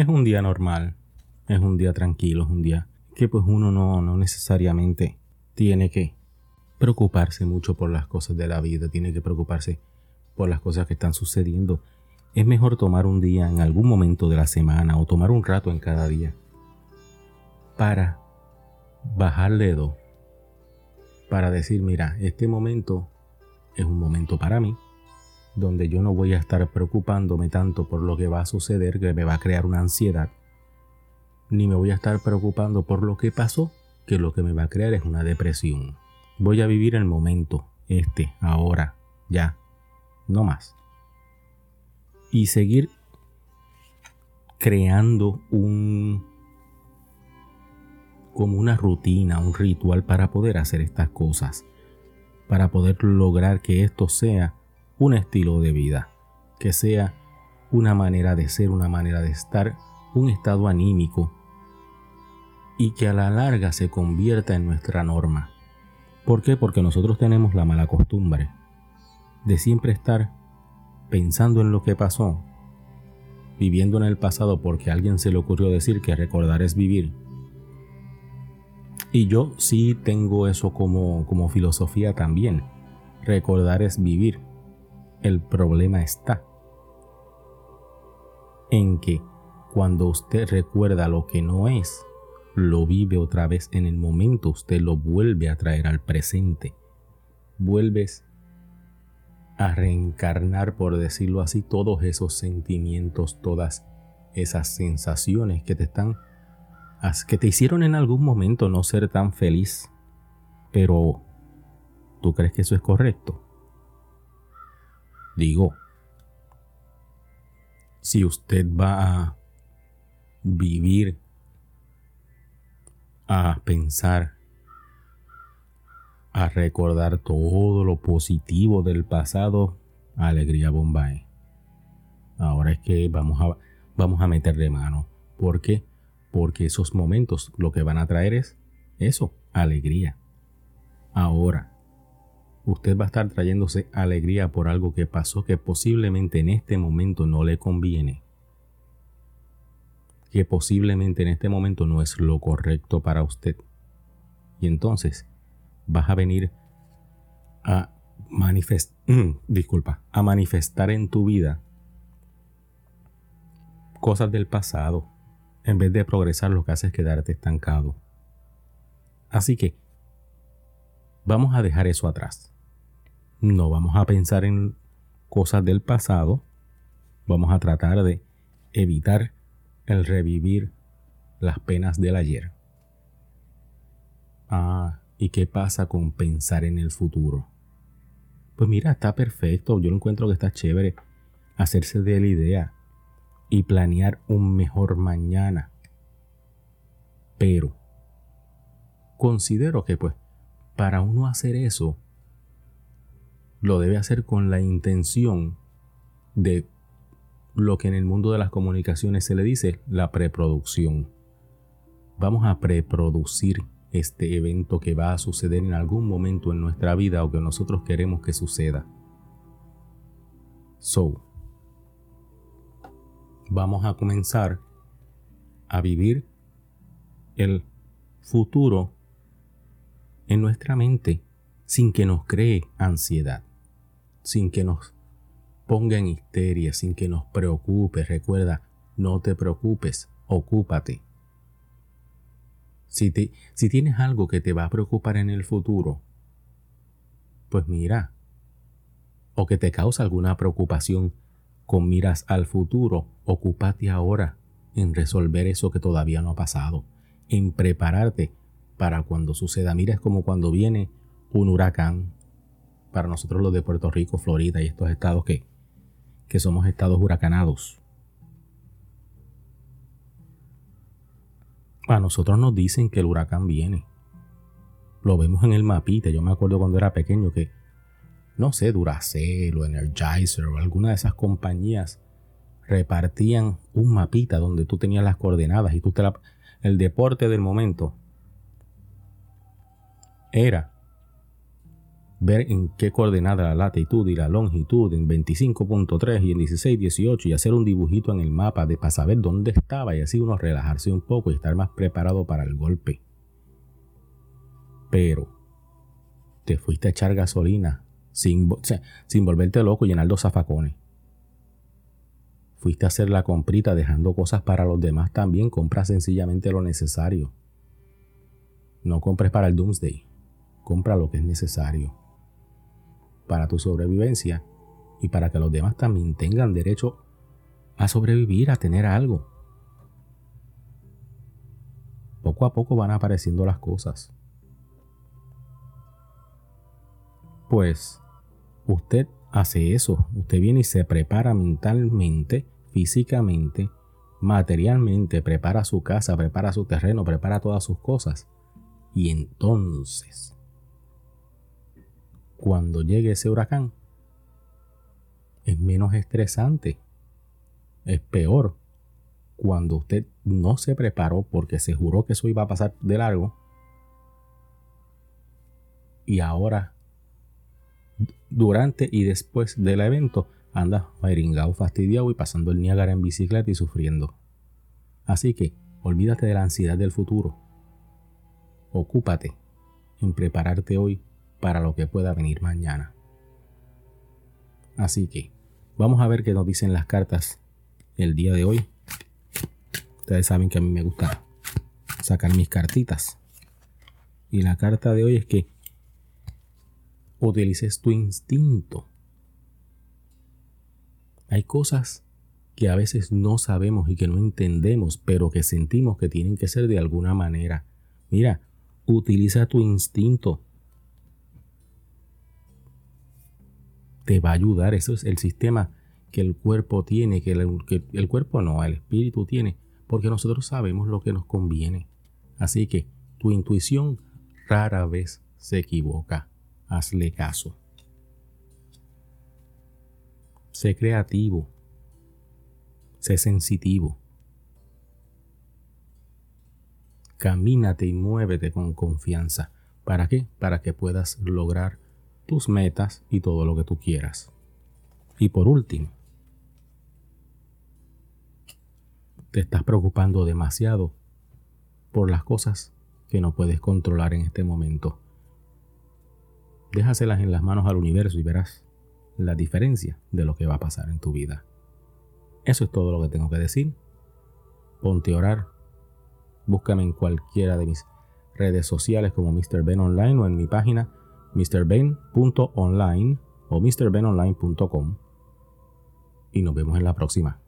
es un día normal, es un día tranquilo, es un día que pues uno no, no necesariamente tiene que preocuparse mucho por las cosas de la vida, tiene que preocuparse por las cosas que están sucediendo. Es mejor tomar un día en algún momento de la semana o tomar un rato en cada día para bajar dedo, para decir, mira, este momento es un momento para mí, donde yo no voy a estar preocupándome tanto por lo que va a suceder, que me va a crear una ansiedad, ni me voy a estar preocupando por lo que pasó, que lo que me va a crear es una depresión. Voy a vivir el momento, este, ahora, ya, no más. Y seguir creando un como una rutina, un ritual para poder hacer estas cosas, para poder lograr que esto sea un estilo de vida, que sea una manera de ser, una manera de estar, un estado anímico y que a la larga se convierta en nuestra norma. ¿Por qué? Porque nosotros tenemos la mala costumbre de siempre estar pensando en lo que pasó, viviendo en el pasado porque a alguien se le ocurrió decir que recordar es vivir. Y yo sí tengo eso como, como filosofía también. Recordar es vivir. El problema está en que cuando usted recuerda lo que no es, lo vive otra vez en el momento, usted lo vuelve a traer al presente. Vuelves a reencarnar, por decirlo así, todos esos sentimientos, todas esas sensaciones que te están que te hicieron en algún momento no ser tan feliz. Pero ¿tú crees que eso es correcto? Digo, si usted va a vivir a pensar, a recordar todo lo positivo del pasado, alegría Bombay. Ahora es que vamos a, vamos a meterle mano. ¿Por qué? Porque esos momentos lo que van a traer es eso, alegría. Ahora, usted va a estar trayéndose alegría por algo que pasó que posiblemente en este momento no le conviene que posiblemente en este momento no es lo correcto para usted. Y entonces vas a venir a manifestar, disculpa, a manifestar en tu vida cosas del pasado en vez de progresar lo que hace es quedarte estancado. Así que vamos a dejar eso atrás. No vamos a pensar en cosas del pasado. Vamos a tratar de evitar el revivir las penas del ayer. Ah, ¿y qué pasa con pensar en el futuro? Pues mira, está perfecto, yo lo encuentro que está chévere hacerse de la idea y planear un mejor mañana. Pero considero que pues para uno hacer eso, lo debe hacer con la intención de lo que en el mundo de las comunicaciones se le dice la preproducción. Vamos a preproducir este evento que va a suceder en algún momento en nuestra vida o que nosotros queremos que suceda. So, vamos a comenzar a vivir el futuro en nuestra mente sin que nos cree ansiedad, sin que nos ponga en histeria, sin que nos preocupe. Recuerda, no te preocupes, ocúpate. Si, si tienes algo que te va a preocupar en el futuro, pues mira, o que te causa alguna preocupación con miras al futuro, ocúpate ahora en resolver eso que todavía no ha pasado, en prepararte para cuando suceda. Mira, es como cuando viene un huracán, para nosotros los de Puerto Rico, Florida y estos estados que que somos estados huracanados. A nosotros nos dicen que el huracán viene. Lo vemos en el mapita. Yo me acuerdo cuando era pequeño que, no sé, Duracell o Energizer o alguna de esas compañías repartían un mapita donde tú tenías las coordenadas y tú te la, el deporte del momento era ver en qué coordenada la latitud y la longitud en 25.3 y en 16, 18 y hacer un dibujito en el mapa de para saber dónde estaba y así uno relajarse un poco y estar más preparado para el golpe. Pero te fuiste a echar gasolina sin, sin volverte loco y llenar los zafacones. Fuiste a hacer la comprita dejando cosas para los demás también. Compra sencillamente lo necesario. No compres para el doomsday. Compra lo que es necesario para tu sobrevivencia y para que los demás también tengan derecho a sobrevivir, a tener algo. Poco a poco van apareciendo las cosas. Pues usted hace eso, usted viene y se prepara mentalmente, físicamente, materialmente, prepara su casa, prepara su terreno, prepara todas sus cosas. Y entonces cuando llegue ese huracán, es menos estresante. Es peor cuando usted no se preparó porque se juró que eso iba a pasar de largo y ahora durante y después del evento anda meringado, fastidiado y pasando el Niágara en bicicleta y sufriendo. Así que olvídate de la ansiedad del futuro. Ocúpate en prepararte hoy para lo que pueda venir mañana. Así que vamos a ver qué nos dicen las cartas el día de hoy. Ustedes saben que a mí me gusta sacar mis cartitas. Y la carta de hoy es que utilices tu instinto. Hay cosas que a veces no sabemos y que no entendemos, pero que sentimos que tienen que ser de alguna manera. Mira, utiliza tu instinto. Te va a ayudar. Eso es el sistema que el cuerpo tiene, que el, cuerpo no, el espíritu tiene, porque nosotros sabemos lo que nos conviene. Así que tu intuición rara vez se equivoca. Hazle caso. Sé creativo. Sé sensitivo. Camínate y muévete con confianza. ¿Para qué? Para que puedas lograr tus metas y todo lo que tú quieras. Y por último, te estás preocupando demasiado por las cosas que no puedes controlar en este momento. Déjaselas en las manos al universo y verás la diferencia de lo que va a pasar en tu vida. Eso es todo lo que tengo que decir. Ponte a orar. Búscame en cualquiera de mis redes sociales como Mr. Ben Online o en mi página mrben.online o mrbenonline.com y nos vemos en la próxima.